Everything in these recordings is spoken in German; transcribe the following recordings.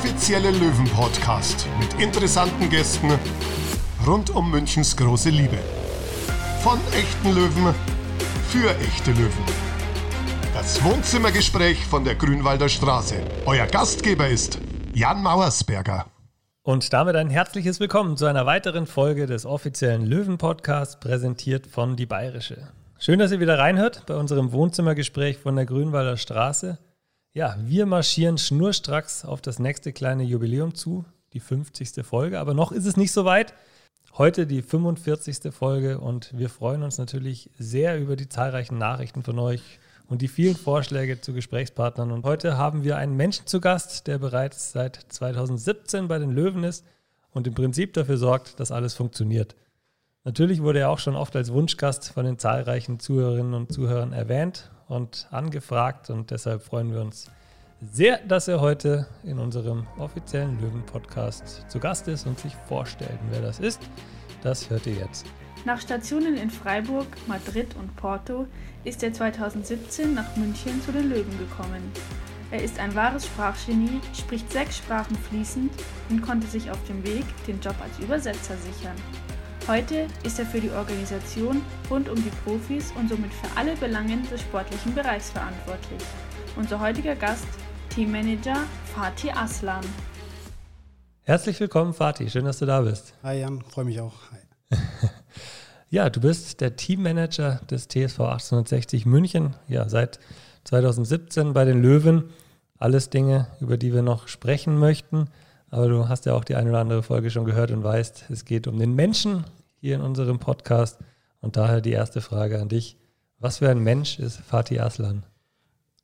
offizielle Löwen-Podcast mit interessanten Gästen rund um Münchens große Liebe. Von echten Löwen für echte Löwen. Das Wohnzimmergespräch von der Grünwalder Straße. Euer Gastgeber ist Jan Mauersberger. Und damit ein herzliches Willkommen zu einer weiteren Folge des offiziellen Löwen-Podcasts, präsentiert von Die Bayerische. Schön, dass ihr wieder reinhört bei unserem Wohnzimmergespräch von der Grünwalder Straße. Ja, wir marschieren schnurstracks auf das nächste kleine Jubiläum zu, die 50. Folge. Aber noch ist es nicht so weit. Heute die 45. Folge und wir freuen uns natürlich sehr über die zahlreichen Nachrichten von euch und die vielen Vorschläge zu Gesprächspartnern. Und heute haben wir einen Menschen zu Gast, der bereits seit 2017 bei den Löwen ist und im Prinzip dafür sorgt, dass alles funktioniert. Natürlich wurde er auch schon oft als Wunschgast von den zahlreichen Zuhörerinnen und Zuhörern erwähnt und angefragt und deshalb freuen wir uns sehr, dass er heute in unserem offiziellen Löwen-Podcast zu Gast ist und sich vorstellt. Wer das ist, das hört ihr jetzt. Nach Stationen in Freiburg, Madrid und Porto ist er 2017 nach München zu den Löwen gekommen. Er ist ein wahres Sprachgenie, spricht sechs Sprachen fließend und konnte sich auf dem Weg den Job als Übersetzer sichern. Heute ist er für die Organisation rund um die Profis und somit für alle Belangen des sportlichen Bereichs verantwortlich. Unser heutiger Gast, Teammanager Fatih Aslan. Herzlich willkommen, Fatih. Schön, dass du da bist. Hi Jan, freue mich auch. Hi. ja, du bist der Teammanager des TSV 1860 München. Ja, seit 2017 bei den Löwen. Alles Dinge, über die wir noch sprechen möchten. Aber du hast ja auch die eine oder andere Folge schon gehört und weißt, es geht um den Menschen hier in unserem Podcast. Und daher die erste Frage an dich. Was für ein Mensch ist Fatih Aslan?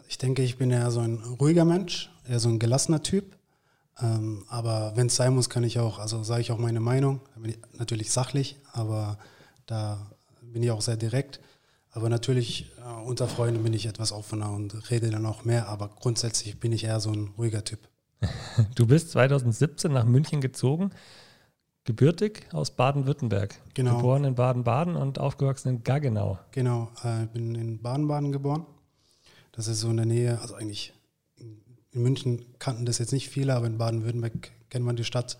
Ich denke, ich bin eher so ein ruhiger Mensch, eher so ein gelassener Typ. Ähm, aber wenn es sein muss, kann ich auch, also sage ich auch meine Meinung, natürlich sachlich, aber da bin ich auch sehr direkt. Aber natürlich äh, unter Freunden bin ich etwas offener und rede dann auch mehr, aber grundsätzlich bin ich eher so ein ruhiger Typ. Du bist 2017 nach München gezogen, gebürtig aus Baden-Württemberg. Genau. Geboren in Baden-Baden und aufgewachsen in Gaggenau. Genau, ich äh, bin in Baden-Baden geboren. Das ist so in der Nähe, also eigentlich in München kannten das jetzt nicht viele, aber in Baden-Württemberg kennt man die Stadt.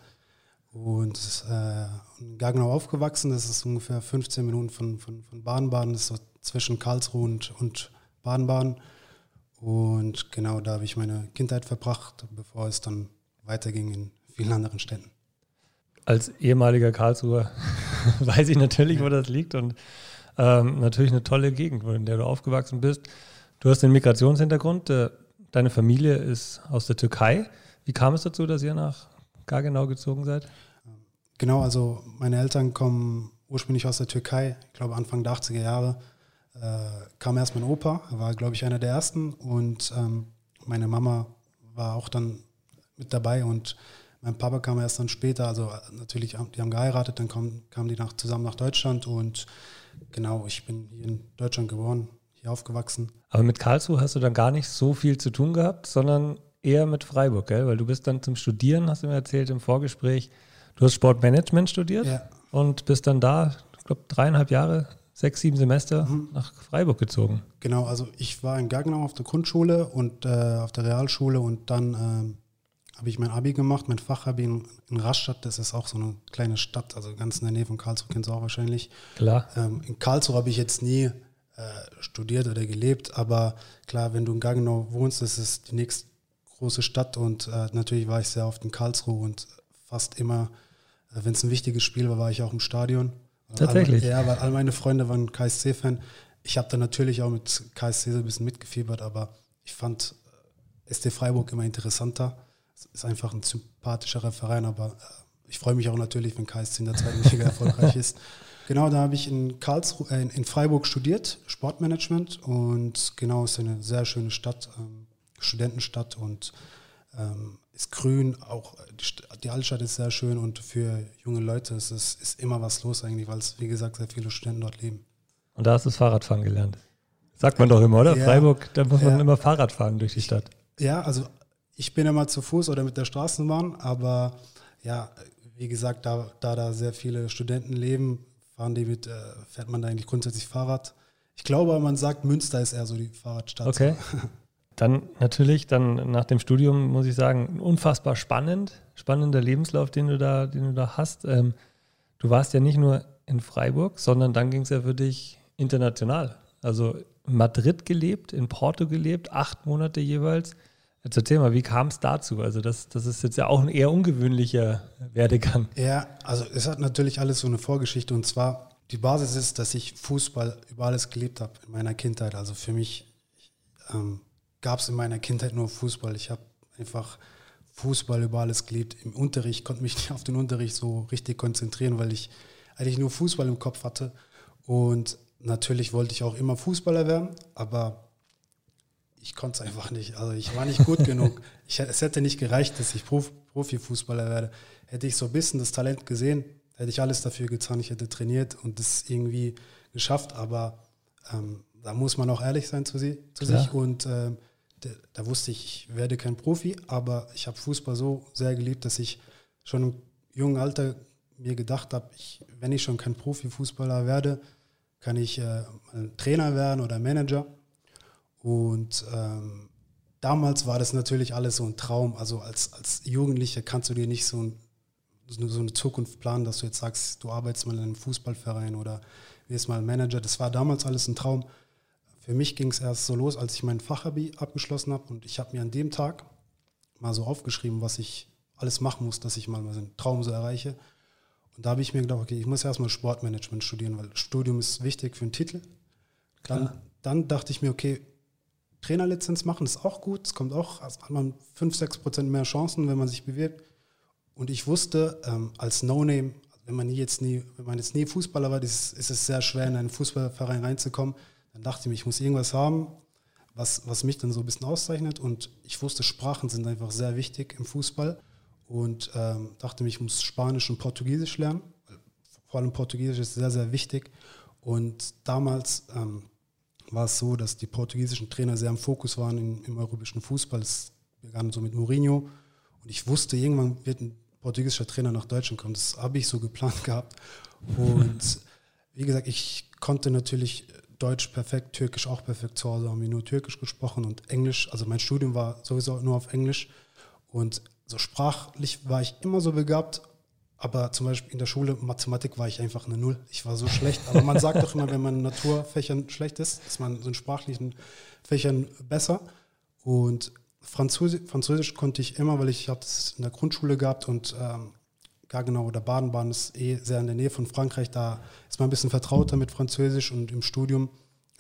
Und äh, in Gaggenau aufgewachsen, das ist ungefähr 15 Minuten von, von, von Baden-Baden, das ist so zwischen Karlsruhe und, und Baden-Baden. Und genau da habe ich meine Kindheit verbracht, bevor es dann weiterging in vielen anderen Städten. Als ehemaliger Karlsruher weiß ich natürlich, wo das liegt und ähm, natürlich eine tolle Gegend, in der du aufgewachsen bist. Du hast den Migrationshintergrund, äh, deine Familie ist aus der Türkei. Wie kam es dazu, dass ihr nach Gargenau gezogen seid? Genau, also meine Eltern kommen ursprünglich aus der Türkei, ich glaube Anfang der 80er Jahre äh, kam erst mein Opa, war, glaube ich, einer der ersten. Und ähm, meine Mama war auch dann mit dabei und mein Papa kam erst dann später. Also äh, natürlich, die haben geheiratet, dann kamen kam die nach, zusammen nach Deutschland und genau, ich bin hier in Deutschland geboren, hier aufgewachsen. Aber mit Karlsruhe hast du dann gar nicht so viel zu tun gehabt, sondern eher mit Freiburg, gell? Weil du bist dann zum Studieren, hast du mir erzählt im Vorgespräch. Du hast Sportmanagement studiert ja. und bist dann da, ich glaube, dreieinhalb Jahre sechs, sieben Semester mhm. nach Freiburg gezogen. Genau, also ich war in Gaggenau auf der Grundschule und äh, auf der Realschule und dann äh, habe ich mein Abi gemacht, mein Fachabi in, in Rastatt, das ist auch so eine kleine Stadt, also ganz in der Nähe von Karlsruhe, kennst du auch wahrscheinlich. Klar. Ähm, in Karlsruhe habe ich jetzt nie äh, studiert oder gelebt, aber klar, wenn du in Gaggenau wohnst, das ist die nächste große Stadt und äh, natürlich war ich sehr oft in Karlsruhe und fast immer, äh, wenn es ein wichtiges Spiel war, war ich auch im Stadion. Tatsächlich. All, ja, weil all meine Freunde waren KSC-Fan. Ich habe da natürlich auch mit KSC so ein bisschen mitgefiebert, aber ich fand äh, SC Freiburg immer interessanter. Es ist einfach ein sympathischerer Verein, aber äh, ich freue mich auch natürlich, wenn KSC in der zweiten Liga erfolgreich ist. Genau, da habe ich in, Karlsruhe, äh, in Freiburg studiert, Sportmanagement und genau, ist eine sehr schöne Stadt, ähm, Studentenstadt und ähm, ist grün, auch die, die Altstadt ist sehr schön und für junge Leute ist es ist immer was los eigentlich, weil es, wie gesagt, sehr viele Studenten dort leben. Und da hast du das Fahrradfahren gelernt. Sagt man doch immer, oder? Ja, Freiburg, da muss man ja. immer Fahrrad fahren durch die Stadt. Ja, also ich bin immer zu Fuß oder mit der Straßenbahn, aber ja, wie gesagt, da da, da sehr viele Studenten leben, fahren die mit, äh, fährt man da eigentlich grundsätzlich Fahrrad. Ich glaube, man sagt, Münster ist eher so die Fahrradstadt. Okay. Dann natürlich, dann nach dem Studium muss ich sagen, unfassbar spannend, spannender Lebenslauf, den du da, den du da hast. Ähm, du warst ja nicht nur in Freiburg, sondern dann ging es ja für dich international. Also in Madrid gelebt, in Porto gelebt, acht Monate jeweils. Jetzt erzähl mal, wie kam es dazu? Also das, das ist jetzt ja auch ein eher ungewöhnlicher Werdegang. Ja, also es hat natürlich alles so eine Vorgeschichte und zwar die Basis ist, dass ich Fußball über alles gelebt habe in meiner Kindheit. Also für mich ähm, gab es in meiner Kindheit nur Fußball. Ich habe einfach Fußball über alles geliebt. Im Unterricht konnte mich nicht auf den Unterricht so richtig konzentrieren, weil ich eigentlich nur Fußball im Kopf hatte. Und natürlich wollte ich auch immer Fußballer werden, aber ich konnte es einfach nicht. Also ich war nicht gut genug. Ich, es hätte nicht gereicht, dass ich Prof, Profifußballer werde. Hätte ich so ein bisschen das Talent gesehen, hätte ich alles dafür getan. Ich hätte trainiert und das irgendwie geschafft. Aber ähm, da muss man auch ehrlich sein zu, sie, zu sich. Und ähm, da, da, wusste ich, ich werde kein Profi, aber ich habe Fußball so sehr geliebt, dass ich schon im jungen Alter mir gedacht habe, ich, wenn ich schon kein Profifußballer werde, kann ich äh, Trainer werden oder Manager. Und ähm, damals war das natürlich alles so ein Traum. Also als, als Jugendlicher kannst du dir nicht so, ein, so eine Zukunft planen, dass du jetzt sagst, du arbeitest mal in einem Fußballverein oder wirst mal Manager. Das war damals alles ein Traum. Für mich ging es erst so los, als ich mein Fachabi abgeschlossen habe und ich habe mir an dem Tag mal so aufgeschrieben, was ich alles machen muss, dass ich mal meinen Traum so erreiche. Und da habe ich mir gedacht, okay, ich muss erstmal Sportmanagement studieren, weil Studium ist wichtig für einen Titel. Dann, dann dachte ich mir, okay, Trainerlizenz machen ist auch gut. Es kommt auch, also hat man 5, 6 Prozent mehr Chancen, wenn man sich bewirbt. Und ich wusste, ähm, als No-Name, wenn man jetzt nie, wenn man jetzt nie Fußballer war, ist, ist es sehr schwer, in einen Fußballverein reinzukommen. Dann dachte ich mir, ich muss irgendwas haben, was, was mich dann so ein bisschen auszeichnet. Und ich wusste, Sprachen sind einfach sehr wichtig im Fußball. Und ähm, dachte mir, ich muss Spanisch und Portugiesisch lernen. Vor allem Portugiesisch ist sehr, sehr wichtig. Und damals ähm, war es so, dass die portugiesischen Trainer sehr im Fokus waren im, im europäischen Fußball. Es begann so mit Mourinho. Und ich wusste, irgendwann wird ein portugiesischer Trainer nach Deutschland kommen. Das habe ich so geplant gehabt. Und wie gesagt, ich konnte natürlich Deutsch perfekt, Türkisch auch perfekt. Zu Hause haben wir nur Türkisch gesprochen und Englisch. Also mein Studium war sowieso nur auf Englisch. Und so sprachlich war ich immer so begabt. Aber zum Beispiel in der Schule, Mathematik war ich einfach eine Null. Ich war so schlecht. Aber man sagt doch immer, wenn man in Naturfächern schlecht ist, ist man in sprachlichen Fächern besser. Und Französisch, Französisch konnte ich immer, weil ich habe es in der Grundschule gehabt und ähm, Gaggenau oder Baden-Baden ist eh sehr in der Nähe von Frankreich. Da ist man ein bisschen vertrauter mit Französisch und im Studium.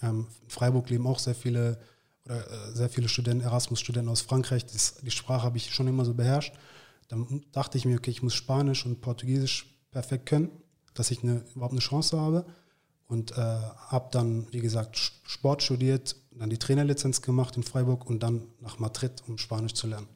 Ähm, in Freiburg leben auch sehr viele oder äh, sehr viele Studenten, Erasmus-Studenten aus Frankreich. Das, die Sprache habe ich schon immer so beherrscht. Dann dachte ich mir, okay, ich muss Spanisch und Portugiesisch perfekt können, dass ich eine, überhaupt eine Chance habe. Und äh, habe dann, wie gesagt, Sport studiert, dann die Trainerlizenz gemacht in Freiburg und dann nach Madrid, um Spanisch zu lernen.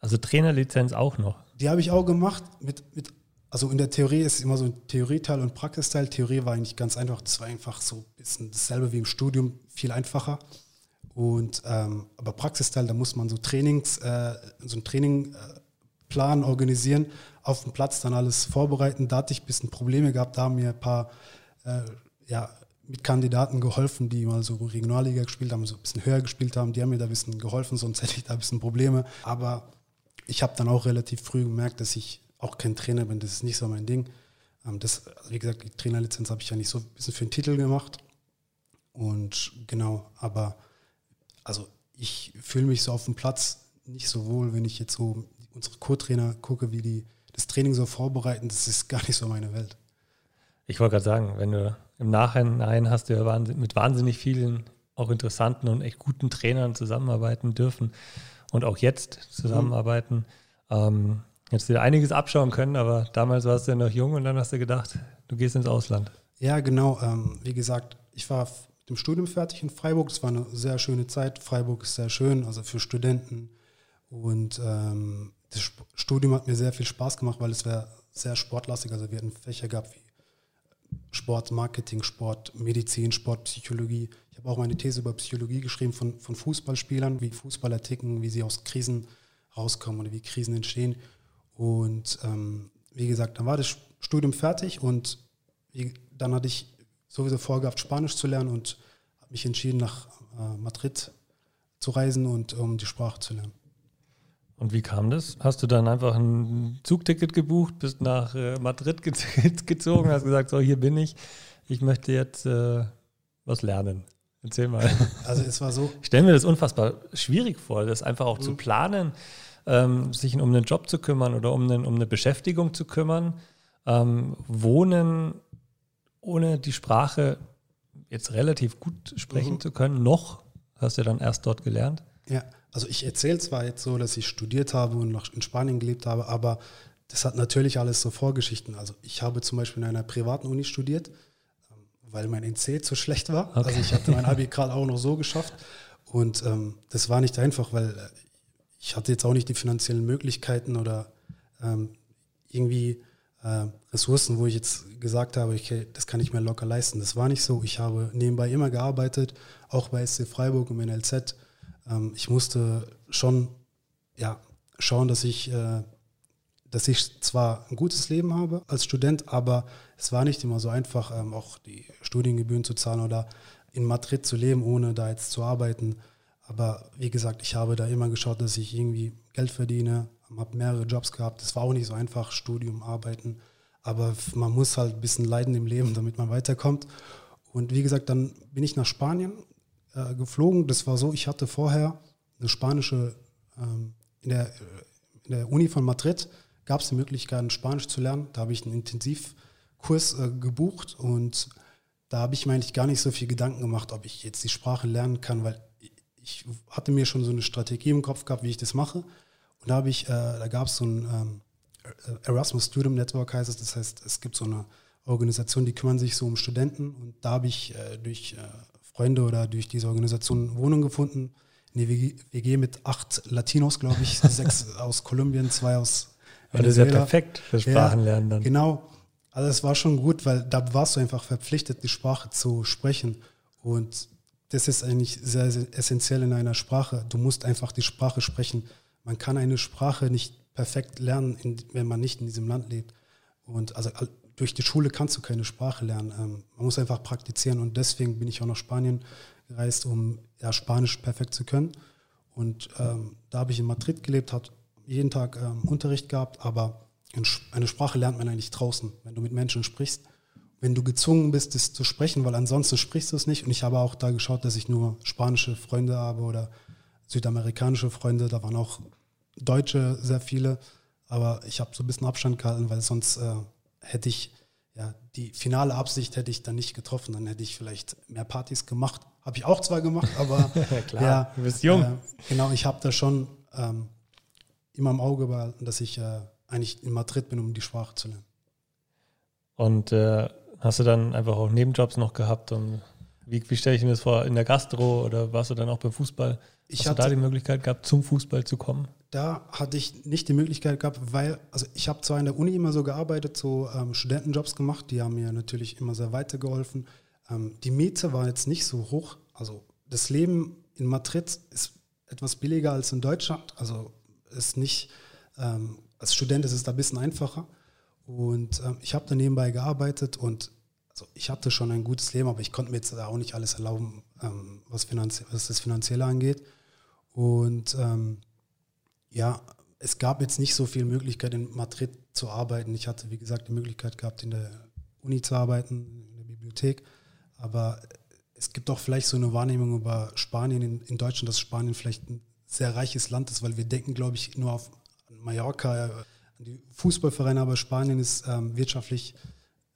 Also Trainerlizenz auch noch? Die habe ich auch gemacht. Mit, mit, also in der Theorie ist es immer so ein Theorieteil und Praxisteil. Theorie war eigentlich ganz einfach. Das war einfach so ein bisschen dasselbe wie im Studium, viel einfacher. Und ähm, aber Praxisteil, da muss man so Trainings, äh, so einen Trainingplan äh, organisieren, auf dem Platz dann alles vorbereiten. Da hatte ich ein bisschen Probleme gehabt, da haben mir ein paar äh, ja, mit Kandidaten geholfen, die mal so Regionalliga gespielt haben, so ein bisschen höher gespielt haben. Die haben mir da ein bisschen geholfen, sonst hätte ich da ein bisschen Probleme. Aber ich habe dann auch relativ früh gemerkt, dass ich auch kein Trainer bin. Das ist nicht so mein Ding. Ähm, das, wie gesagt, die Trainerlizenz habe ich ja nicht so ein bisschen für den Titel gemacht. Und genau, aber also ich fühle mich so auf dem Platz nicht so wohl, wenn ich jetzt so unsere Co-Trainer gucke, wie die das Training so vorbereiten. Das ist gar nicht so meine Welt. Ich wollte gerade sagen, wenn du im Nachhinein hast du ja mit wahnsinnig vielen auch interessanten und echt guten Trainern zusammenarbeiten dürfen und auch jetzt zusammenarbeiten. Mhm. Ähm, du dir einiges abschauen können, aber damals warst du ja noch jung und dann hast du gedacht, du gehst ins Ausland. Ja, genau. Ähm, wie gesagt, ich war mit dem Studium fertig in Freiburg. Es war eine sehr schöne Zeit. Freiburg ist sehr schön, also für Studenten. Und ähm, das Studium hat mir sehr viel Spaß gemacht, weil es wäre sehr sportlastig. Also wir hatten Fächer gehabt wie Sport, Marketing, Sport, Medizin, Sportpsychologie. Ich habe auch meine These über Psychologie geschrieben von, von Fußballspielern, wie Fußballer ticken, wie sie aus Krisen rauskommen oder wie Krisen entstehen. Und ähm, wie gesagt, dann war das Studium fertig und dann hatte ich sowieso vorgehabt, Spanisch zu lernen und habe mich entschieden, nach äh, Madrid zu reisen und um die Sprache zu lernen. Und wie kam das? Hast du dann einfach ein Zugticket gebucht, bist nach äh, Madrid ge gezogen, hast gesagt, so hier bin ich, ich möchte jetzt äh, was lernen. Erzähl mal. Also es war so. Ich stelle mir das unfassbar schwierig vor, das einfach auch mhm. zu planen, ähm, sich um einen Job zu kümmern oder um, einen, um eine Beschäftigung zu kümmern. Ähm, wohnen ohne die Sprache jetzt relativ gut sprechen mhm. zu können, noch, hast du ja dann erst dort gelernt. Ja, also ich erzähle zwar jetzt so, dass ich studiert habe und noch in Spanien gelebt habe, aber das hat natürlich alles so Vorgeschichten. Also ich habe zum Beispiel in einer privaten Uni studiert, ähm, weil mein NC zu schlecht war. Okay. Also ich hatte mein Abi gerade auch noch so geschafft. Und ähm, das war nicht einfach, weil äh, ich hatte jetzt auch nicht die finanziellen Möglichkeiten oder ähm, irgendwie äh, Ressourcen, wo ich jetzt gesagt habe, okay, das kann ich mir locker leisten. Das war nicht so. Ich habe nebenbei immer gearbeitet, auch bei SC Freiburg im NLZ ähm, ich musste schon ja, schauen, dass ich, äh, dass ich zwar ein gutes Leben habe als Student, aber es war nicht immer so einfach, ähm, auch die Studiengebühren zu zahlen oder in Madrid zu leben, ohne da jetzt zu arbeiten. Aber wie gesagt, ich habe da immer geschaut, dass ich irgendwie Geld verdiene, habe mehrere Jobs gehabt. Es war auch nicht so einfach, Studium, Arbeiten. Aber man muss halt ein bisschen leiden im Leben, damit man weiterkommt. Und wie gesagt, dann bin ich nach Spanien äh, geflogen. Das war so, ich hatte vorher eine spanische, ähm, in, der, in der Uni von Madrid gab es die Möglichkeit, Spanisch zu lernen. Da habe ich einen Intensivkurs äh, gebucht und da habe ich mir eigentlich gar nicht so viel Gedanken gemacht, ob ich jetzt die Sprache lernen kann, weil ich hatte mir schon so eine Strategie im Kopf gehabt, wie ich das mache. Und da äh, da gab es so ein ähm, Erasmus Student Network heißt es, das heißt, es gibt so eine Organisation, die kümmern sich so um Studenten und da habe ich äh, durch äh, Freunde oder durch diese Organisation Wohnung gefunden. Eine WG mit acht Latinos, glaube ich, sechs aus Kolumbien, zwei aus Venezuela. Das ist ja perfekt für Sprachenlernen dann. genau. Also es war schon gut, weil da warst du einfach verpflichtet, die Sprache zu sprechen. Und das ist eigentlich sehr, sehr essentiell in einer Sprache. Du musst einfach die Sprache sprechen. Man kann eine Sprache nicht perfekt lernen, wenn man nicht in diesem Land lebt. Und also durch die Schule kannst du keine Sprache lernen. Ähm, man muss einfach praktizieren und deswegen bin ich auch nach Spanien gereist, um ja, Spanisch perfekt zu können. Und ähm, da habe ich in Madrid gelebt, habe jeden Tag ähm, Unterricht gehabt, aber eine Sprache lernt man eigentlich draußen, wenn du mit Menschen sprichst. Wenn du gezwungen bist, das zu sprechen, weil ansonsten sprichst du es nicht. Und ich habe auch da geschaut, dass ich nur spanische Freunde habe oder südamerikanische Freunde. Da waren auch Deutsche sehr viele. Aber ich habe so ein bisschen Abstand gehalten, weil sonst äh, hätte ich ja, die finale Absicht hätte ich dann nicht getroffen, dann hätte ich vielleicht mehr Partys gemacht. Habe ich auch zwar gemacht, aber Klar, ja, du bist jung. Äh, genau, ich habe da schon ähm, immer im Auge behalten, dass ich äh, eigentlich in Madrid bin, um die Sprache zu lernen. Und äh, hast du dann einfach auch Nebenjobs noch gehabt? Und wie, wie stelle ich mir das vor? In der Gastro oder warst du dann auch beim Fußball? Ich hast hatte, du da die Möglichkeit gehabt, zum Fußball zu kommen? Da hatte ich nicht die Möglichkeit gehabt, weil, also ich habe zwar in der Uni immer so gearbeitet, so ähm, Studentenjobs gemacht, die haben mir natürlich immer sehr weitergeholfen. Ähm, die Miete war jetzt nicht so hoch. Also das Leben in Madrid ist etwas billiger als in Deutschland. Also ist nicht, ähm, als Student ist es da ein bisschen einfacher. Und ähm, ich habe da nebenbei gearbeitet und also ich hatte schon ein gutes Leben, aber ich konnte mir jetzt auch nicht alles erlauben, ähm, was, was, das Finanzielle angeht. Und ähm, ja, es gab jetzt nicht so viel Möglichkeit in Madrid zu arbeiten. Ich hatte, wie gesagt, die Möglichkeit gehabt, in der Uni zu arbeiten, in der Bibliothek. Aber es gibt auch vielleicht so eine Wahrnehmung über Spanien in, in Deutschland, dass Spanien vielleicht ein sehr reiches Land ist, weil wir denken, glaube ich, nur auf Mallorca, an die Fußballvereine, aber Spanien ist ähm, wirtschaftlich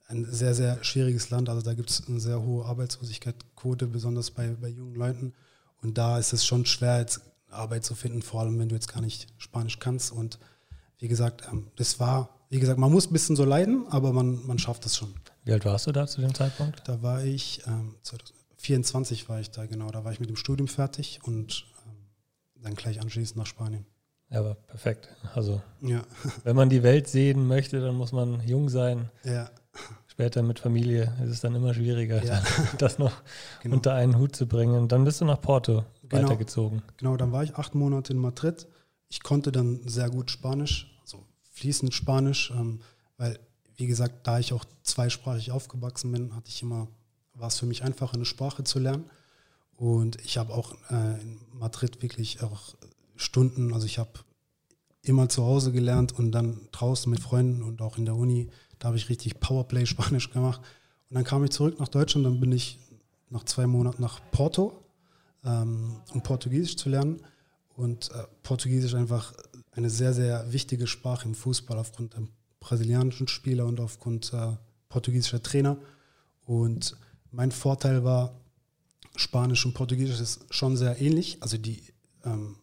ein sehr, sehr schwieriges Land. Also da gibt es eine sehr hohe Arbeitslosigkeitsquote, besonders bei, bei jungen Leuten. Und da ist es schon schwer, jetzt Arbeit zu finden, vor allem wenn du jetzt gar nicht Spanisch kannst. Und wie gesagt, ähm, das war, wie gesagt, man muss ein bisschen so leiden, aber man, man schafft es schon. Wie alt warst du da zu dem Zeitpunkt? Da war ich, ähm, 24 war ich da, genau. Da war ich mit dem Studium fertig und ähm, dann gleich anschließend nach Spanien. Ja, aber perfekt. Also, ja. wenn man die Welt sehen möchte, dann muss man jung sein. Ja. Später mit Familie ist es dann immer schwieriger, ja. das noch genau. unter einen Hut zu bringen. Dann bist du nach Porto genau, weitergezogen. Genau, dann war ich acht Monate in Madrid. Ich konnte dann sehr gut Spanisch, also fließend Spanisch, ähm, weil, wie gesagt, da ich auch zweisprachig aufgewachsen bin, hatte ich immer, war es für mich einfach, eine Sprache zu lernen. Und ich habe auch äh, in Madrid wirklich auch Stunden, also ich habe immer zu Hause gelernt und dann draußen mit Freunden und auch in der Uni, da habe ich richtig Powerplay Spanisch gemacht. Und dann kam ich zurück nach Deutschland, dann bin ich nach zwei Monaten nach Porto, ähm, um Portugiesisch zu lernen. Und äh, Portugiesisch einfach eine sehr, sehr wichtige Sprache im Fußball aufgrund der brasilianischen Spieler und aufgrund äh, portugiesischer Trainer. Und mein Vorteil war, Spanisch und Portugiesisch ist schon sehr ähnlich. Also die, ähm,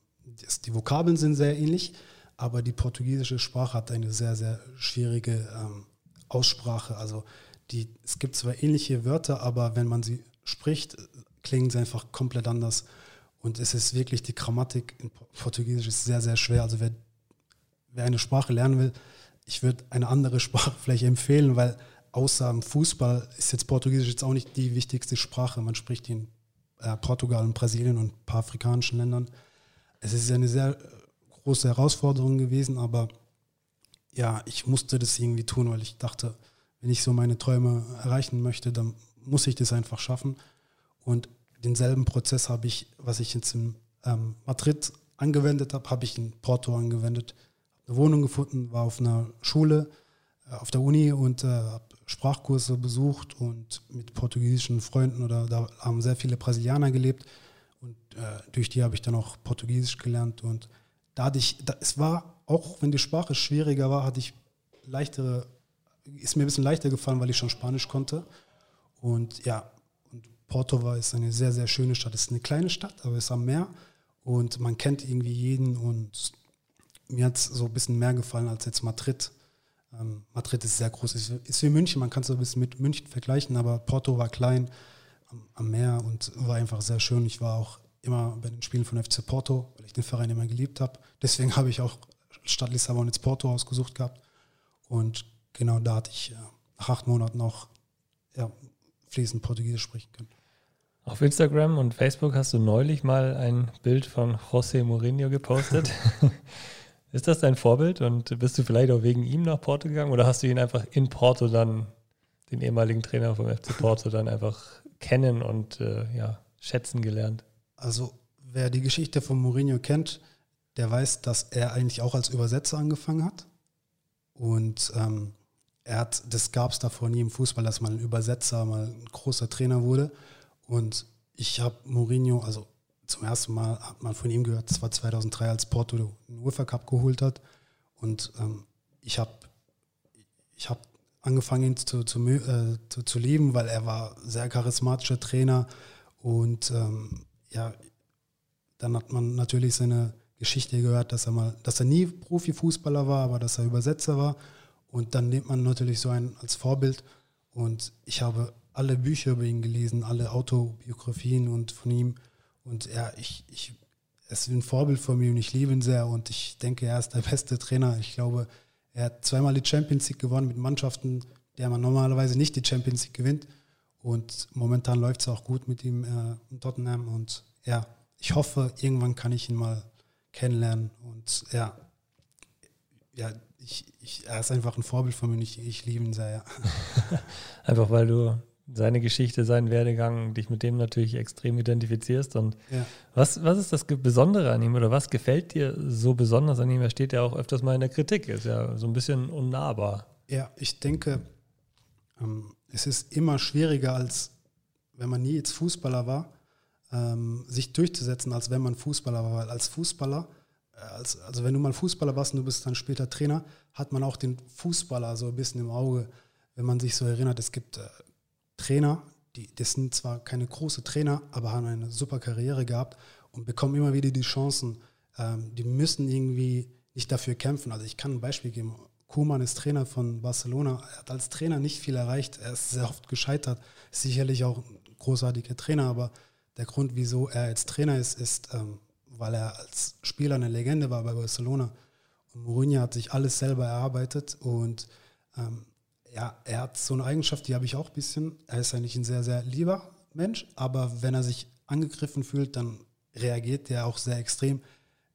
die Vokabeln sind sehr ähnlich, aber die portugiesische Sprache hat eine sehr, sehr schwierige ähm, Aussprache. Also die, es gibt zwar ähnliche Wörter, aber wenn man sie spricht, klingen sie einfach komplett anders. Und es ist wirklich, die Grammatik in Portugiesisch ist sehr, sehr schwer. Also wer, wer eine Sprache lernen will, ich würde eine andere Sprache vielleicht empfehlen, weil außer im Fußball ist jetzt Portugiesisch jetzt auch nicht die wichtigste Sprache. Man spricht in äh, Portugal und Brasilien und ein paar afrikanischen Ländern. Es ist eine sehr äh, große Herausforderung gewesen, aber ja, ich musste das irgendwie tun, weil ich dachte, wenn ich so meine Träume erreichen möchte, dann muss ich das einfach schaffen. Und denselben Prozess habe ich, was ich jetzt in ähm, Madrid angewendet habe, habe ich in Porto angewendet. Eine Wohnung gefunden, war auf einer Schule, äh, auf der Uni und äh, habe Sprachkurse besucht und mit portugiesischen Freunden oder da haben sehr viele Brasilianer gelebt und äh, durch die habe ich dann auch Portugiesisch gelernt und dadurch, da, es war, auch wenn die Sprache schwieriger war, hatte ich leichtere, ist mir ein bisschen leichter gefallen, weil ich schon Spanisch konnte und ja, und Porto war ist eine sehr, sehr schöne Stadt. Es ist eine kleine Stadt, aber es ist am Meer und man kennt irgendwie jeden und mir hat es so ein bisschen mehr gefallen als jetzt Madrid ähm, Madrid ist sehr groß, ist, ist wie München, man kann es so ein bisschen mit München vergleichen, aber Porto war klein am, am, Meer und war einfach sehr schön. Ich war auch immer bei den Spielen von FC Porto, weil ich den Verein immer geliebt habe. Deswegen habe ich auch statt Lissabon jetzt Porto ausgesucht gehabt. Und genau da hatte ich äh, nach acht Monaten auch ja, fließend Portugiesisch sprechen können. Auf Instagram und Facebook hast du neulich mal ein Bild von José Mourinho gepostet. Ist das dein Vorbild und bist du vielleicht auch wegen ihm nach Porto gegangen oder hast du ihn einfach in Porto dann, den ehemaligen Trainer vom FC Porto, dann einfach kennen und äh, ja, schätzen gelernt? Also, wer die Geschichte von Mourinho kennt, der weiß, dass er eigentlich auch als Übersetzer angefangen hat. Und ähm, er hat, das gab es davor nie im Fußball, dass man ein Übersetzer, mal ein großer Trainer wurde. Und ich habe Mourinho, also zum ersten Mal hat man von ihm gehört, das war 2003, als Porto den UEFA Cup geholt hat. Und ähm, ich habe ich hab angefangen, ihn zu, zu, äh, zu, zu, lieben, weil er war sehr charismatischer Trainer. Und ähm, ja, dann hat man natürlich seine Geschichte gehört, dass er mal, dass er nie Profifußballer war, aber dass er Übersetzer war. Und dann nimmt man natürlich so einen als Vorbild. Und ich habe alle Bücher über ihn gelesen, alle Autobiografien und von ihm und ja, ich, ich, es ist ein Vorbild von mir und ich liebe ihn sehr und ich denke, er ist der beste Trainer. Ich glaube, er hat zweimal die Champions League gewonnen mit Mannschaften, der man normalerweise nicht die Champions League gewinnt. Und momentan läuft es auch gut mit ihm äh, in Tottenham. Und ja, ich hoffe, irgendwann kann ich ihn mal kennenlernen. Und ja, ja ich, ich, er ist einfach ein Vorbild von mir und ich, ich liebe ihn sehr. Ja. einfach weil du seine Geschichte, seinen Werdegang, dich mit dem natürlich extrem identifizierst. Und ja. was, was ist das Besondere an ihm oder was gefällt dir so besonders an ihm? Er steht ja auch öfters mal in der Kritik, ist ja so ein bisschen unnahbar. Ja, ich denke, ähm, es ist immer schwieriger, als wenn man nie jetzt Fußballer war, ähm, sich durchzusetzen, als wenn man Fußballer war. Weil als Fußballer, äh, als, also wenn du mal Fußballer warst und du bist dann später Trainer, hat man auch den Fußballer so ein bisschen im Auge, wenn man sich so erinnert, es gibt äh, Trainer, die, das sind zwar keine großen Trainer, aber haben eine super Karriere gehabt und bekommen immer wieder die Chancen. Ähm, die müssen irgendwie nicht dafür kämpfen. Also ich kann ein Beispiel geben. Kuman ist Trainer von Barcelona. Er hat als Trainer nicht viel erreicht. Er ist sehr oft gescheitert. Ist sicherlich auch ein großartiger Trainer, aber der Grund, wieso er jetzt Trainer ist, ist, ähm, weil er als Spieler eine Legende war bei Barcelona. Und Mourinho hat sich alles selber erarbeitet und ähm, ja, er hat so eine Eigenschaft, die habe ich auch ein bisschen. Er ist eigentlich ein sehr, sehr lieber Mensch, aber wenn er sich angegriffen fühlt, dann reagiert er auch sehr extrem.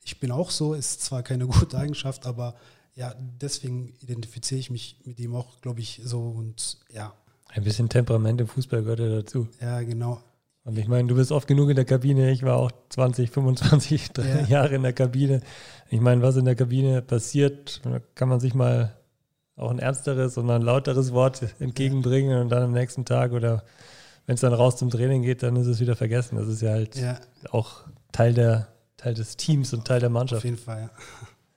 Ich bin auch so, ist zwar keine gute Eigenschaft, aber ja, deswegen identifiziere ich mich mit ihm auch, glaube ich, so und ja. Ein bisschen Temperament im Fußball gehört ja dazu. Ja, genau. Und ich meine, du bist oft genug in der Kabine. Ich war auch 20, 25 ja. Jahre in der Kabine. Ich meine, was in der Kabine passiert, kann man sich mal auch ein ernsteres und ein lauteres Wort entgegenbringen und dann am nächsten Tag oder wenn es dann raus zum Training geht, dann ist es wieder vergessen. Das ist ja halt ja. auch Teil, der, Teil des Teams und Teil der Mannschaft. Auf jeden Fall, ja.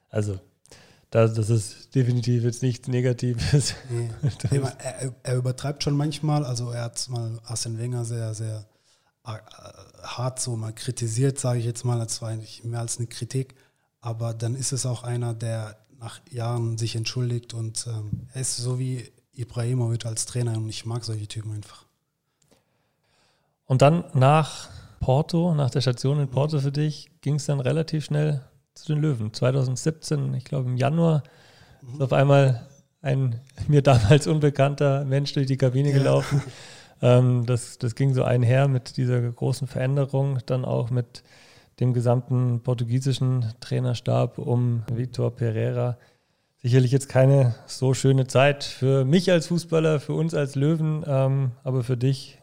Also, das, das ist definitiv jetzt nichts Negatives. Nee. er, er, übertreibt schon manchmal. Also, er hat mal Arsene Wenger sehr, sehr hart so mal kritisiert, sage ich jetzt mal. Das war eigentlich mehr als eine Kritik. Aber dann ist es auch einer, der nach Jahren sich entschuldigt und ähm, er ist so wie Ibrahimovic als Trainer und ich mag solche Typen einfach. Und dann nach Porto, nach der Station in Porto für dich, ging es dann relativ schnell zu den Löwen. 2017, ich glaube im Januar, ist auf einmal ein mir damals unbekannter Mensch durch die Kabine ja. Ähm, das, das ging so einher mit dieser großen Veränderung, dann auch mit dem gesamten portugiesischen Trainerstab um Vitor Pereira. Sicherlich jetzt keine so schöne Zeit für mich als Fußballer, für uns als Löwen, ähm, aber für dich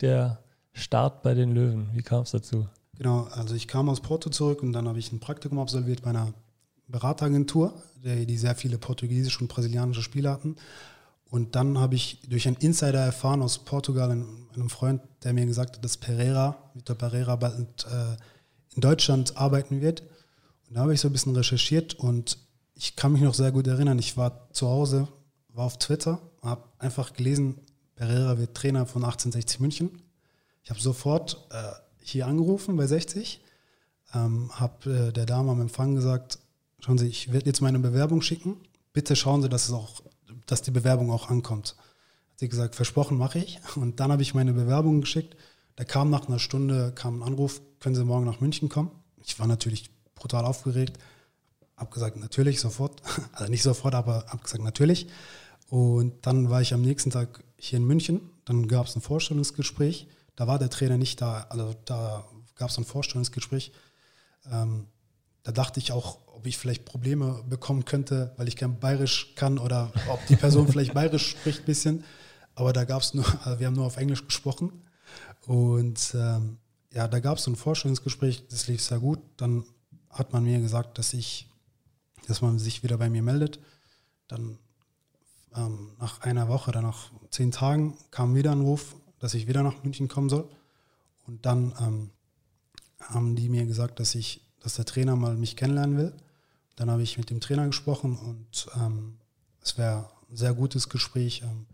der Start bei den Löwen. Wie kam es dazu? Genau, also ich kam aus Porto zurück und dann habe ich ein Praktikum absolviert bei einer Berateragentur, die sehr viele portugiesische und brasilianische Spieler hatten. Und dann habe ich durch einen Insider erfahren aus Portugal, einem Freund, der mir gesagt hat, dass Pereira, Vitor Pereira bald äh, in Deutschland arbeiten wird. Und da habe ich so ein bisschen recherchiert und ich kann mich noch sehr gut erinnern, ich war zu Hause, war auf Twitter, habe einfach gelesen, Pereira wird Trainer von 1860 München. Ich habe sofort äh, hier angerufen bei 60, ähm, habe äh, der Dame am Empfang gesagt, schauen Sie, ich werde jetzt meine Bewerbung schicken. Bitte schauen Sie, dass, es auch, dass die Bewerbung auch ankommt. Hat sie gesagt, versprochen mache ich. Und dann habe ich meine Bewerbung geschickt. Da kam nach einer Stunde kam ein Anruf, können Sie morgen nach München kommen? Ich war natürlich brutal aufgeregt, habe gesagt, natürlich, sofort. Also nicht sofort, aber habe gesagt, natürlich. Und dann war ich am nächsten Tag hier in München. Dann gab es ein Vorstellungsgespräch. Da war der Trainer nicht da. Also da gab es ein Vorstellungsgespräch. Ähm, da dachte ich auch, ob ich vielleicht Probleme bekommen könnte, weil ich kein Bayerisch kann oder ob die Person vielleicht Bayerisch spricht ein bisschen. Aber da gab es nur, also wir haben nur auf Englisch gesprochen. Und ähm, ja, da gab es so ein Vorstellungsgespräch, das lief sehr gut. Dann hat man mir gesagt, dass ich, dass man sich wieder bei mir meldet. Dann ähm, nach einer Woche oder nach zehn Tagen kam wieder ein Ruf, dass ich wieder nach München kommen soll. Und dann ähm, haben die mir gesagt, dass ich, dass der Trainer mal mich kennenlernen will. Dann habe ich mit dem Trainer gesprochen und ähm, es wäre ein sehr gutes Gespräch. Ähm,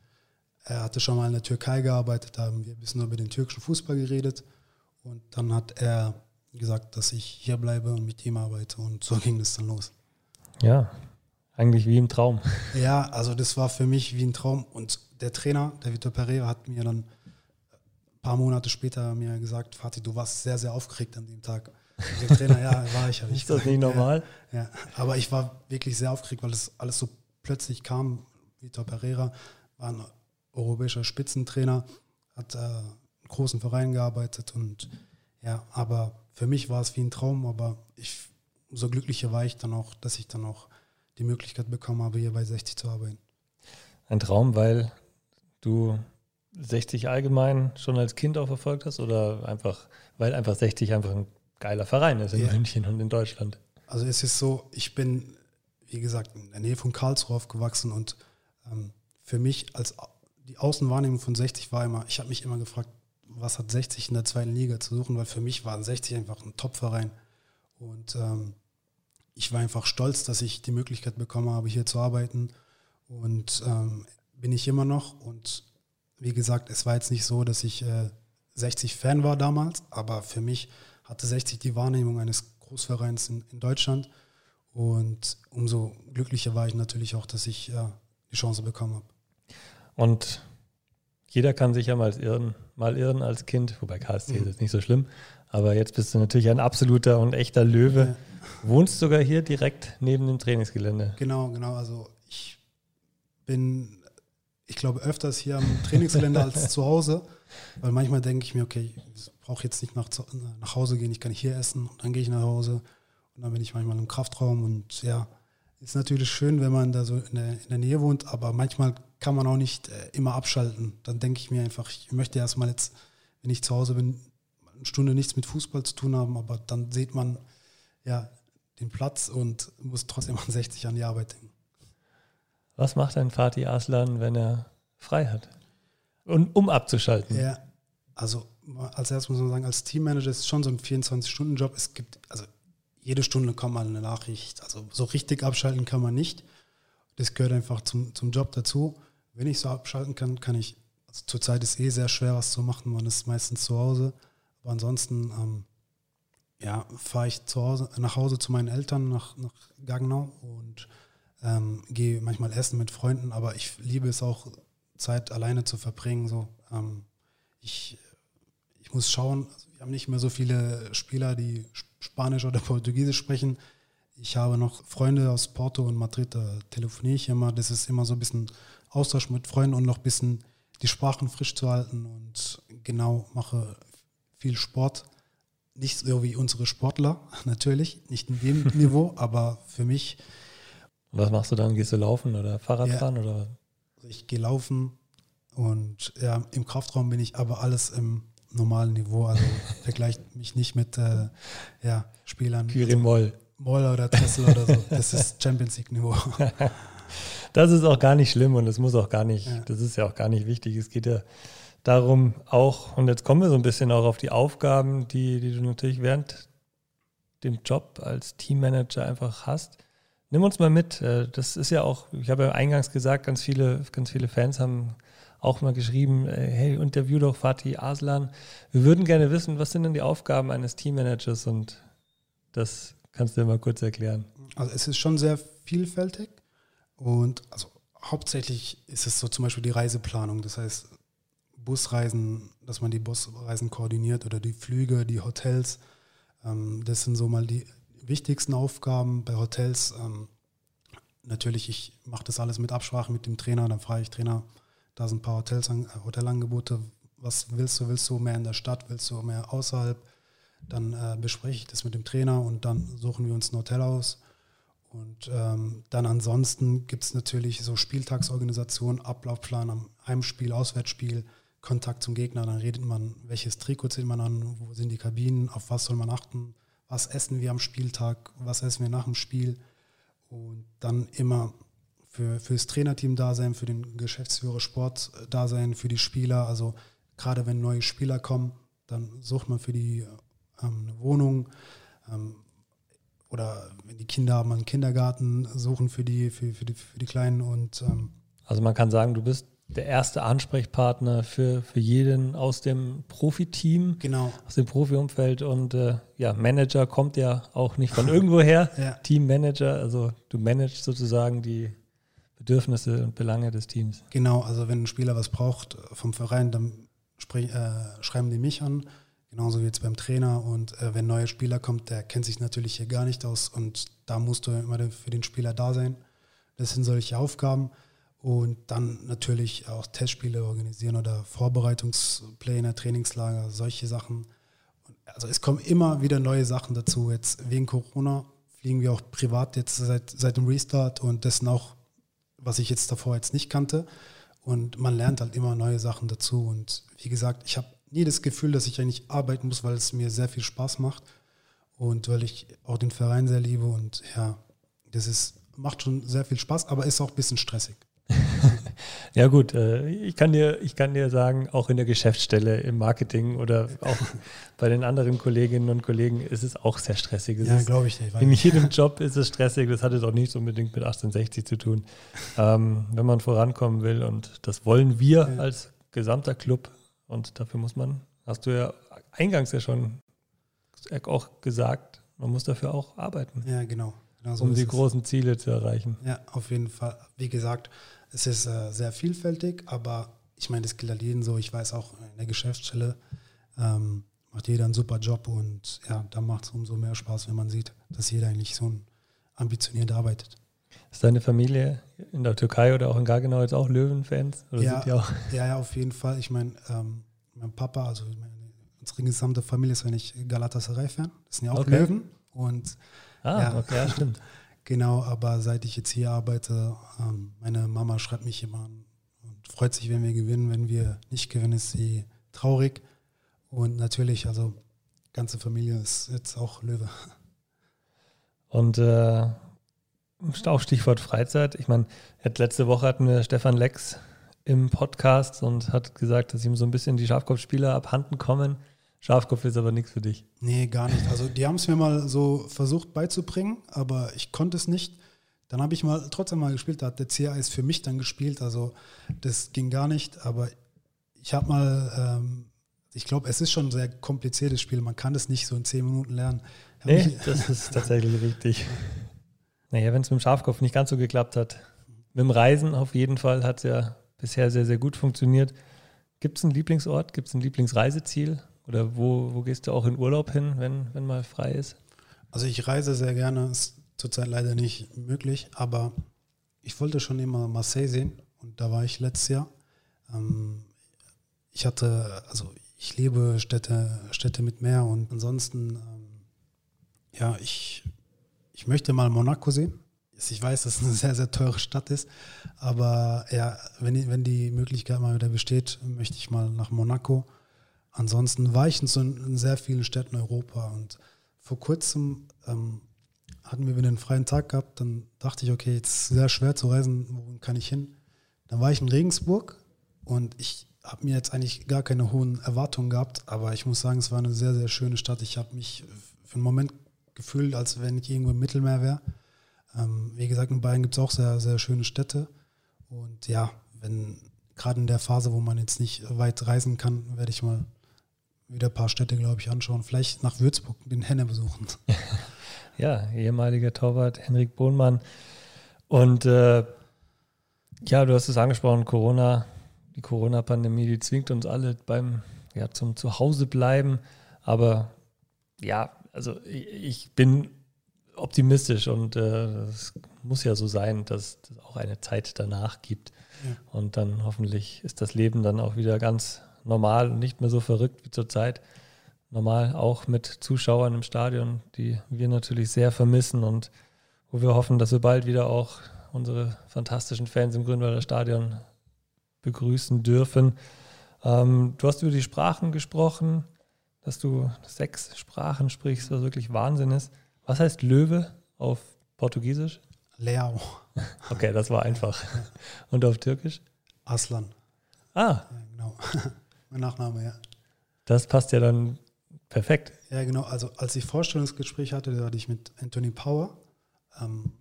er hatte schon mal in der Türkei gearbeitet, da haben wir ein bisschen über den türkischen Fußball geredet. Und dann hat er gesagt, dass ich hier bleibe und mit ihm arbeite. Und so ging es dann los. Ja, eigentlich wie im Traum. Ja, also das war für mich wie ein Traum. Und der Trainer, der Vitor Pereira, hat mir dann ein paar Monate später mir gesagt, Fatih, du warst sehr, sehr aufgeregt an dem Tag. Der Trainer, ja, war ich. Ist das nicht normal? Ja, ja, aber ich war wirklich sehr aufgeregt, weil es alles so plötzlich kam. Vitor Pereira war ein europäischer Spitzentrainer, hat äh, in großen Vereinen gearbeitet und ja, aber für mich war es wie ein Traum, aber ich, so glücklicher war ich dann auch, dass ich dann auch die Möglichkeit bekommen habe, hier bei 60 zu arbeiten. Ein Traum, weil du 60 allgemein schon als Kind auch verfolgt hast oder einfach, weil einfach 60 einfach ein geiler Verein ist in ja. München und in Deutschland? Also es ist so, ich bin, wie gesagt, in der Nähe von Karlsruhe aufgewachsen und ähm, für mich als die Außenwahrnehmung von 60 war immer, ich habe mich immer gefragt, was hat 60 in der zweiten Liga zu suchen, weil für mich war 60 einfach ein Top-Verein. Und ähm, ich war einfach stolz, dass ich die Möglichkeit bekommen habe, hier zu arbeiten. Und ähm, bin ich immer noch. Und wie gesagt, es war jetzt nicht so, dass ich äh, 60 Fan war damals, aber für mich hatte 60 die Wahrnehmung eines Großvereins in, in Deutschland. Und umso glücklicher war ich natürlich auch, dass ich äh, die Chance bekommen habe. Und jeder kann sich ja mal irren, mal irren als Kind, wobei KSC mhm. ist jetzt nicht so schlimm. Aber jetzt bist du natürlich ein absoluter und echter Löwe. Ja. Wohnst sogar hier direkt neben dem Trainingsgelände. Genau, genau. Also ich bin, ich glaube, öfters hier am Trainingsgelände als zu Hause. Weil manchmal denke ich mir, okay, ich brauche jetzt nicht nach, nach Hause gehen, ich kann hier essen und dann gehe ich nach Hause und dann bin ich manchmal im Kraftraum und ja, ist natürlich schön, wenn man da so in der, in der Nähe wohnt, aber manchmal kann man auch nicht äh, immer abschalten. Dann denke ich mir einfach, ich möchte erstmal jetzt, wenn ich zu Hause bin, eine Stunde nichts mit Fußball zu tun haben, aber dann sieht man ja den Platz und muss trotzdem an 60 an die Arbeit denken. Was macht ein Fatih Aslan, wenn er frei hat? Und um abzuschalten? Ja, also als erstes muss man sagen, als Teammanager ist es schon so ein 24-Stunden-Job. Es gibt, also jede Stunde kommt mal eine Nachricht. Also so richtig abschalten kann man nicht. Das gehört einfach zum, zum Job dazu. Wenn ich so abschalten kann, kann ich, also zurzeit ist eh sehr schwer, was zu machen. Man ist meistens zu Hause. Aber ansonsten, ähm, ja, fahre ich zu Hause, nach Hause zu meinen Eltern nach, nach Gagnau und ähm, gehe manchmal essen mit Freunden. Aber ich liebe es auch, Zeit alleine zu verbringen. So, ähm, ich, ich muss schauen, also wir haben nicht mehr so viele Spieler, die Spanisch oder Portugiesisch sprechen. Ich habe noch Freunde aus Porto und Madrid, da telefoniere ich immer. Das ist immer so ein bisschen Austausch mit Freunden und noch ein bisschen die Sprachen frisch zu halten und genau mache viel Sport. Nicht so wie unsere Sportler, natürlich, nicht in dem Niveau, aber für mich. Was machst du dann? Gehst du laufen oder Fahrradfahren? Ja, oder? Ich gehe laufen und ja, im Kraftraum bin ich aber alles im normalen Niveau. Also vergleicht mich nicht mit äh, ja, Spielern. Kyrin Moll. Moll oder Tessel oder so. Das ist Champions League-Niveau. das ist auch gar nicht schlimm und das muss auch gar nicht, ja. das ist ja auch gar nicht wichtig. Es geht ja darum auch, und jetzt kommen wir so ein bisschen auch auf die Aufgaben, die, die du natürlich während dem Job als Teammanager einfach hast. Nimm uns mal mit. Äh, das ist ja auch, ich habe ja eingangs gesagt, ganz viele, ganz viele Fans haben auch mal geschrieben, äh, hey, interview doch Fatih Aslan. Wir würden gerne wissen, was sind denn die Aufgaben eines Teammanagers und das kannst du dir mal kurz erklären. Also es ist schon sehr vielfältig und also hauptsächlich ist es so zum Beispiel die Reiseplanung. Das heißt, Busreisen, dass man die Busreisen koordiniert oder die Flüge, die Hotels. Ähm, das sind so mal die wichtigsten Aufgaben bei Hotels. Ähm, natürlich, ich mache das alles mit Absprache mit dem Trainer. Dann frage ich Trainer, da sind ein paar Hotels, äh, Hotelangebote. Was willst du? Willst du mehr in der Stadt? Willst du mehr außerhalb? Dann äh, bespreche ich das mit dem Trainer und dann suchen wir uns ein Hotel aus. Und ähm, dann ansonsten gibt es natürlich so Spieltagsorganisation, Ablaufplan am Heimspiel, Auswärtsspiel, Kontakt zum Gegner. Dann redet man, welches Trikot zieht man an, wo sind die Kabinen, auf was soll man achten, was essen wir am Spieltag, was essen wir nach dem Spiel. Und dann immer für, für das Trainerteam da sein, für den Geschäftsführer Sport da sein, für die Spieler. Also gerade wenn neue Spieler kommen, dann sucht man für die ähm, eine Wohnung. Ähm, oder wenn die Kinder haben, einen Kindergarten suchen für die, für, für die, für die Kleinen. Und, ähm also man kann sagen, du bist der erste Ansprechpartner für, für jeden aus dem Profiteam, genau. aus dem Profiumfeld. Und äh, ja, Manager kommt ja auch nicht von irgendwoher. ja. Teammanager, also du managst sozusagen die Bedürfnisse und Belange des Teams. Genau, also wenn ein Spieler was braucht vom Verein, dann sprich, äh, schreiben die mich an, genauso wie jetzt beim Trainer. Und äh, wenn ein neuer Spieler kommt, der kennt sich natürlich hier gar nicht aus und da musst du immer für den Spieler da sein. Das sind solche Aufgaben. Und dann natürlich auch Testspiele organisieren oder Vorbereitungspläne, Trainingslager, solche Sachen. Also es kommen immer wieder neue Sachen dazu. Jetzt wegen Corona fliegen wir auch privat jetzt seit, seit dem Restart und das sind auch was ich jetzt davor jetzt nicht kannte. Und man lernt halt immer neue Sachen dazu. Und wie gesagt, ich habe nie das Gefühl, dass ich eigentlich arbeiten muss, weil es mir sehr viel Spaß macht und weil ich auch den Verein sehr liebe. Und ja, das ist, macht schon sehr viel Spaß, aber ist auch ein bisschen stressig. Ja gut, äh, ich kann dir, ich kann dir sagen, auch in der Geschäftsstelle, im Marketing oder auch bei den anderen Kolleginnen und Kollegen ist es auch sehr stressig. Es ja, glaube ich nicht. In jedem Job ist es stressig. Das hat jetzt auch nicht unbedingt mit 1860 zu tun. Ähm, wenn man vorankommen will und das wollen wir ja. als gesamter Club und dafür muss man, hast du ja eingangs ja schon auch gesagt, man muss dafür auch arbeiten. Ja, genau. genau so um die großen Ziele zu erreichen. Ja, auf jeden Fall. Wie gesagt, es ist äh, sehr vielfältig, aber ich meine, das gilt halt jeden so. Ich weiß auch, in der Geschäftsstelle ähm, macht jeder einen super Job und ja, da macht es umso mehr Spaß, wenn man sieht, dass jeder eigentlich so ambitioniert arbeitet. Ist deine Familie in der Türkei oder auch in Gargenau jetzt auch Löwenfans? Ja, ja, ja, auf jeden Fall. Ich meine, ähm, mein Papa, also meine, unsere gesamte Familie ist eigentlich Galatasaray-Fan. Das sind ja auch okay. Löwen. Und, ah, ja, okay, ja, stimmt. Genau, aber seit ich jetzt hier arbeite, ähm, meine Mama schreibt mich immer an und freut sich, wenn wir gewinnen. Wenn wir nicht gewinnen, ist sie traurig. Und natürlich, also ganze Familie ist jetzt auch Löwe. Und äh, auch Stichwort Freizeit. Ich meine, letzte Woche hatten wir Stefan Lex im Podcast und hat gesagt, dass ihm so ein bisschen die Schafkopfspieler abhanden kommen. Schafkopf ist aber nichts für dich. Nee, gar nicht. Also die haben es mir mal so versucht beizubringen, aber ich konnte es nicht. Dann habe ich mal trotzdem mal gespielt, da hat der CAS für mich dann gespielt, also das ging gar nicht, aber ich habe mal, ähm, ich glaube, es ist schon ein sehr kompliziertes Spiel, man kann das nicht so in zehn Minuten lernen. Nee, das ist tatsächlich richtig. Naja, wenn es mit dem Schafkopf nicht ganz so geklappt hat. Mit dem Reisen auf jeden Fall hat es ja bisher sehr, sehr gut funktioniert. Gibt es einen Lieblingsort? Gibt es ein Lieblingsreiseziel? Oder wo, wo gehst du auch in Urlaub hin, wenn, wenn mal frei ist? Also ich reise sehr gerne, ist zurzeit leider nicht möglich, aber ich wollte schon immer Marseille sehen und da war ich letztes Jahr. Ähm, ich hatte, also ich liebe Städte, Städte mit Meer und ansonsten, ähm, ja, ich, ich möchte mal Monaco sehen. Ich weiß, dass es eine sehr, sehr teure Stadt ist, aber ja, wenn, wenn die Möglichkeit mal wieder besteht, möchte ich mal nach Monaco. Ansonsten war ich in, sehr vielen Städten Europa und vor kurzem ähm, hatten wir wieder einen freien Tag gehabt, dann dachte ich, okay, jetzt ist sehr schwer zu reisen, wo kann ich hin? Dann war ich in Regensburg und ich habe mir jetzt eigentlich gar keine hohen Erwartungen gehabt, aber ich muss sagen, es war eine sehr, sehr schöne Stadt. Ich habe mich für einen Moment gefühlt, als wenn ich irgendwo im Mittelmeer wäre. Ähm, wie gesagt, in Bayern gibt es auch sehr, sehr schöne Städte. Und ja, wenn gerade in der Phase, wo man jetzt nicht weit reisen kann, werde ich mal wieder ein paar Städte, glaube ich, anschauen. Vielleicht nach Würzburg den Henne besuchen. ja, ehemaliger Torwart Henrik Bohnmann. Und äh, ja, du hast es angesprochen, Corona, die Corona-Pandemie, die zwingt uns alle beim ja, zum Zuhause bleiben. Aber ja, also ich, ich bin optimistisch und es äh, muss ja so sein, dass es auch eine Zeit danach gibt. Ja. Und dann hoffentlich ist das Leben dann auch wieder ganz normal und nicht mehr so verrückt wie zurzeit normal auch mit Zuschauern im Stadion, die wir natürlich sehr vermissen und wo wir hoffen, dass wir bald wieder auch unsere fantastischen Fans im Grünwalder Stadion begrüßen dürfen. Ähm, du hast über die Sprachen gesprochen, dass du sechs Sprachen sprichst, was wirklich Wahnsinn ist. Was heißt Löwe auf Portugiesisch? Leao. Okay, das war einfach. Und auf Türkisch? Aslan. Ah. Ja, genau. mein Nachname, ja. Das passt ja dann Perfekt. Ja, genau. Also als ich Vorstellungsgespräch hatte, da hatte ich mit Anthony Power, ähm,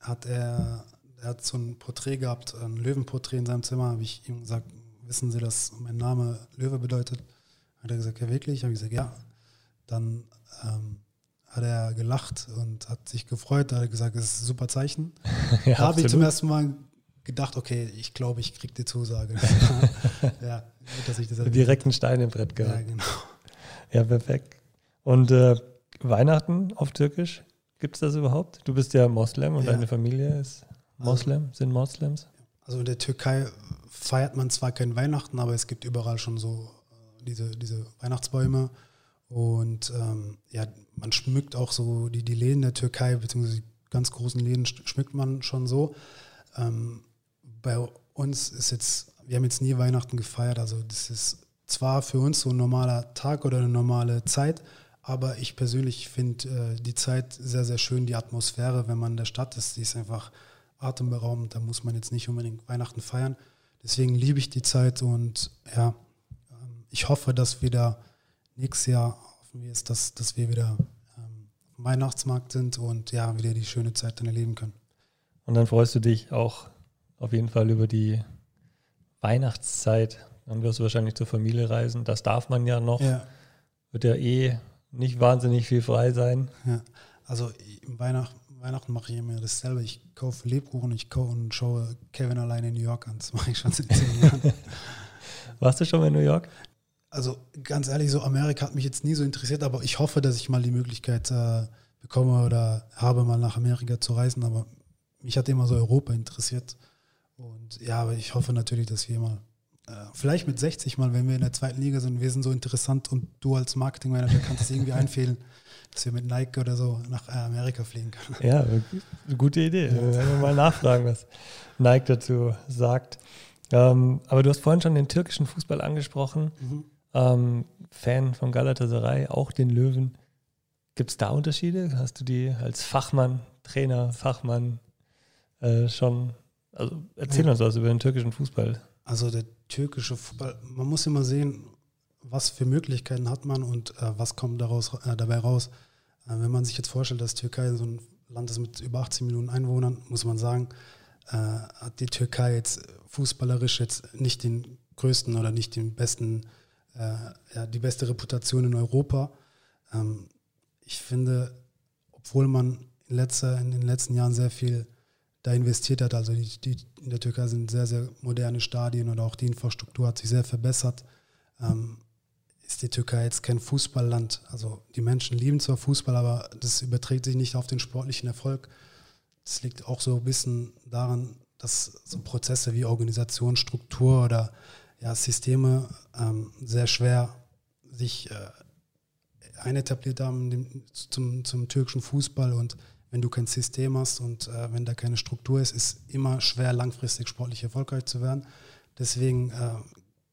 hat er, er hat so ein Porträt gehabt, ein Löwenporträt in seinem Zimmer, habe ich ihm gesagt, wissen Sie, dass mein Name Löwe bedeutet? Hat er gesagt, ja wirklich? Habe ich gesagt, ja. Dann ähm, hat er gelacht und hat sich gefreut, hat er gesagt, das ist ein super Zeichen. ja, da habe ich zum ersten Mal gedacht, okay, ich glaube, ich kriege die Zusage. ja, dass ich das Direkt einen Stein im Brett gehabt. Ja, genau. Ja, perfekt. Und äh, Weihnachten auf Türkisch, gibt es das überhaupt? Du bist ja Moslem und ja. deine Familie ist Moslem, also, sind Moslems? Also in der Türkei feiert man zwar kein Weihnachten, aber es gibt überall schon so äh, diese, diese Weihnachtsbäume. Und ähm, ja, man schmückt auch so die, die Läden der Türkei, beziehungsweise die ganz großen Läden schmückt man schon so. Ähm, bei uns ist jetzt, wir haben jetzt nie Weihnachten gefeiert, also das ist zwar für uns so ein normaler Tag oder eine normale Zeit, aber ich persönlich finde äh, die Zeit sehr, sehr schön, die Atmosphäre, wenn man in der Stadt ist, die ist einfach atemberaubend, da muss man jetzt nicht unbedingt Weihnachten feiern. Deswegen liebe ich die Zeit und ja, ähm, ich hoffe, dass wir da nächstes Jahr hoffen wir es, dass, dass wir wieder ähm, Weihnachtsmarkt sind und ja, wieder die schöne Zeit dann erleben können. Und dann freust du dich auch auf jeden Fall über die Weihnachtszeit dann wirst du wahrscheinlich zur Familie reisen. Das darf man ja noch. Ja. Wird ja eh nicht wahnsinnig viel frei sein. Ja. Also Weihnacht, Weihnachten mache ich immer dasselbe. Ich kaufe Lebkuchen, ich kaufe und schaue Kevin alleine in New York an. Das mache ich schon seit zehn Jahren. Warst du schon mal in New York? Also ganz ehrlich, so Amerika hat mich jetzt nie so interessiert, aber ich hoffe, dass ich mal die Möglichkeit äh, bekomme oder habe, mal nach Amerika zu reisen. Aber mich hat immer so Europa interessiert. Und ja, aber ich hoffe natürlich, dass wir mal äh, vielleicht mit 60 mal, wenn wir in der zweiten Liga sind, wir sind so interessant und du als Marketingmanager kannst es irgendwie einfehlen, dass wir mit Nike oder so nach äh, Amerika fliegen können. Ja, gute Idee. Ja. Wir werden mal nachfragen, was Nike dazu sagt. Ähm, aber du hast vorhin schon den türkischen Fußball angesprochen. Mhm. Ähm, Fan von Galatasaray, auch den Löwen. Gibt es da Unterschiede? Hast du die als Fachmann, Trainer, Fachmann äh, schon? Also erzähl ja. uns was über den türkischen Fußball. Also der türkische Fußball, man muss immer sehen, was für Möglichkeiten hat man und äh, was kommt daraus, äh, dabei raus. Äh, wenn man sich jetzt vorstellt, dass Türkei so ein Land ist mit über 18 Millionen Einwohnern, muss man sagen, äh, hat die Türkei jetzt fußballerisch jetzt nicht den größten oder nicht den besten, äh, ja, die beste Reputation in Europa. Ähm, ich finde, obwohl man in, letzter, in den letzten Jahren sehr viel da investiert hat, also die, die, in der Türkei sind sehr, sehr moderne Stadien und auch die Infrastruktur hat sich sehr verbessert. Ähm, ist die Türkei jetzt kein Fußballland. Also die Menschen lieben zwar Fußball, aber das überträgt sich nicht auf den sportlichen Erfolg. Das liegt auch so ein bisschen daran, dass so Prozesse wie Organisation, Struktur oder ja, Systeme ähm, sehr schwer sich äh, einetabliert haben zum, zum türkischen Fußball und wenn du kein System hast und äh, wenn da keine Struktur ist, ist immer schwer langfristig sportlich erfolgreich zu werden. Deswegen äh,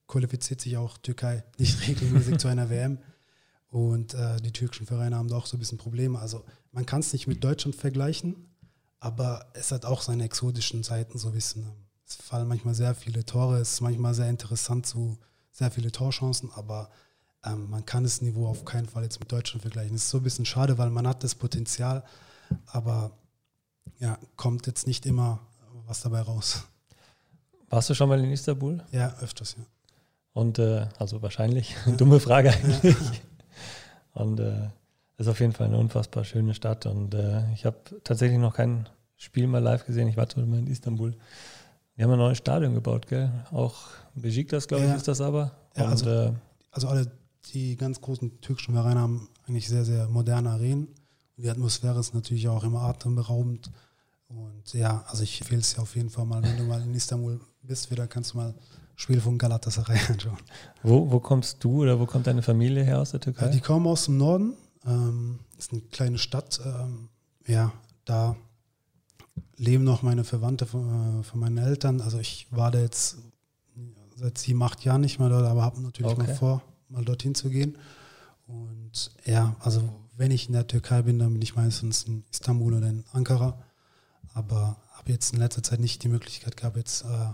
qualifiziert sich auch Türkei nicht regelmäßig zu einer WM. Und äh, die türkischen Vereine haben da auch so ein bisschen Probleme. Also man kann es nicht mit Deutschland vergleichen, aber es hat auch seine exotischen Seiten so ein bisschen. Es fallen manchmal sehr viele Tore, es ist manchmal sehr interessant, so sehr viele Torchancen, aber ähm, man kann das Niveau auf keinen Fall jetzt mit Deutschland vergleichen. Es ist so ein bisschen schade, weil man hat das Potenzial, aber ja, kommt jetzt nicht immer was dabei raus. Warst du schon mal in Istanbul? Ja, öfters, ja. Und äh, also wahrscheinlich, dumme Frage eigentlich. Und äh, ist auf jeden Fall eine unfassbar schöne Stadt. Und äh, ich habe tatsächlich noch kein Spiel mal live gesehen. Ich war zwar mal in Istanbul. Die haben ein neues Stadion gebaut, gell? Auch Besiktas, glaube ich, ist das aber. Ja, also, äh, also alle die ganz großen türkischen Vereine haben eigentlich sehr, sehr moderne Arenen. Die Atmosphäre ist natürlich auch immer atemberaubend. Und ja, also ich empfehle es dir auf jeden Fall mal, wenn du mal in Istanbul bist, wieder kannst du mal Spiel von Galatasaray anschauen. Wo, wo kommst du oder wo kommt deine Familie her aus der Türkei? Ja, die kommen aus dem Norden. Ähm, ist eine kleine Stadt. Ähm, ja, da leben noch meine Verwandte von, äh, von, meinen Eltern. Also ich war da jetzt seit sieben, acht Jahren nicht mehr dort, aber habe natürlich okay. noch vor, mal dorthin zu gehen. Und ja, also wenn ich in der Türkei bin, dann bin ich meistens in Istanbul oder in Ankara. Aber habe jetzt in letzter Zeit nicht die Möglichkeit gehabt, jetzt äh,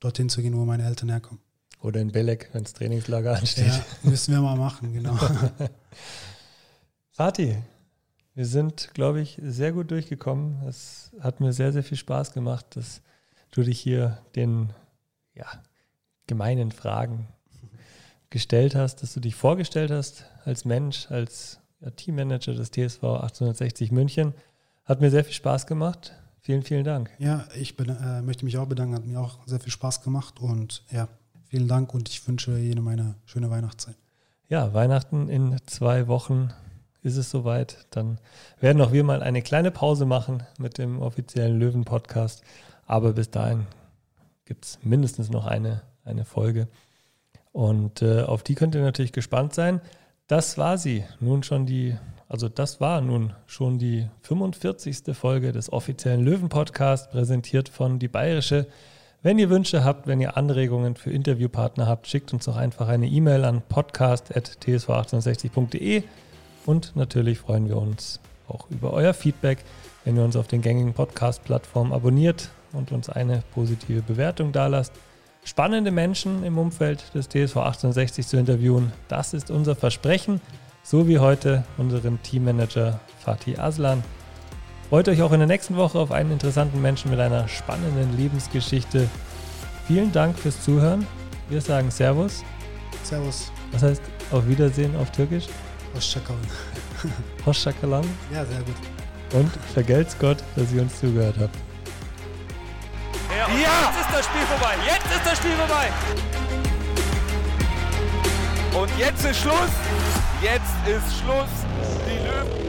dorthin zu gehen, wo meine Eltern herkommen. Oder in Belek, wenn das Trainingslager ansteht. Ja, müssen wir mal machen, genau. Fatih, wir sind, glaube ich, sehr gut durchgekommen. Es hat mir sehr, sehr viel Spaß gemacht, dass du dich hier den ja, gemeinen Fragen gestellt hast, dass du dich vorgestellt hast als Mensch, als Teammanager des TSV 1860 München. Hat mir sehr viel Spaß gemacht. Vielen, vielen Dank. Ja, ich bin, äh, möchte mich auch bedanken. Hat mir auch sehr viel Spaß gemacht und ja, vielen Dank und ich wünsche jedem eine schöne Weihnachtszeit. Ja, Weihnachten in zwei Wochen ist es soweit. Dann werden auch wir mal eine kleine Pause machen mit dem offiziellen Löwen-Podcast. Aber bis dahin gibt es mindestens noch eine, eine Folge. Und äh, auf die könnt ihr natürlich gespannt sein. Das war sie. Nun schon die also das war nun schon die 45. Folge des offiziellen Löwen-Podcasts, präsentiert von Die Bayerische. Wenn ihr Wünsche habt, wenn ihr Anregungen für Interviewpartner habt, schickt uns doch einfach eine E-Mail an podcast.tsv1860.de und natürlich freuen wir uns auch über euer Feedback, wenn ihr uns auf den gängigen Podcast-Plattformen abonniert und uns eine positive Bewertung dalasst. Spannende Menschen im Umfeld des TSV 1860 zu interviewen, das ist unser Versprechen so wie heute unseren Teammanager Fatih Aslan. Freut euch auch in der nächsten Woche auf einen interessanten Menschen mit einer spannenden Lebensgeschichte. Vielen Dank fürs Zuhören. Wir sagen Servus. Servus. Was heißt auf Wiedersehen auf Türkisch? Hoşçakalın. Hoşçakalın. Ja, sehr gut. Und vergelt's Gott, dass ihr uns zugehört habt. Ja, ja, jetzt ist das Spiel vorbei. Jetzt ist das Spiel vorbei. Und jetzt ist Schluss. Jetzt ist Schluss. Die Löwen.